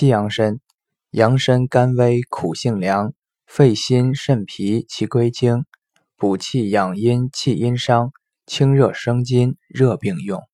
西洋参，洋参甘微，苦性凉，肺心肾脾其归经，补气养阴，气阴伤，清热生津，热病用。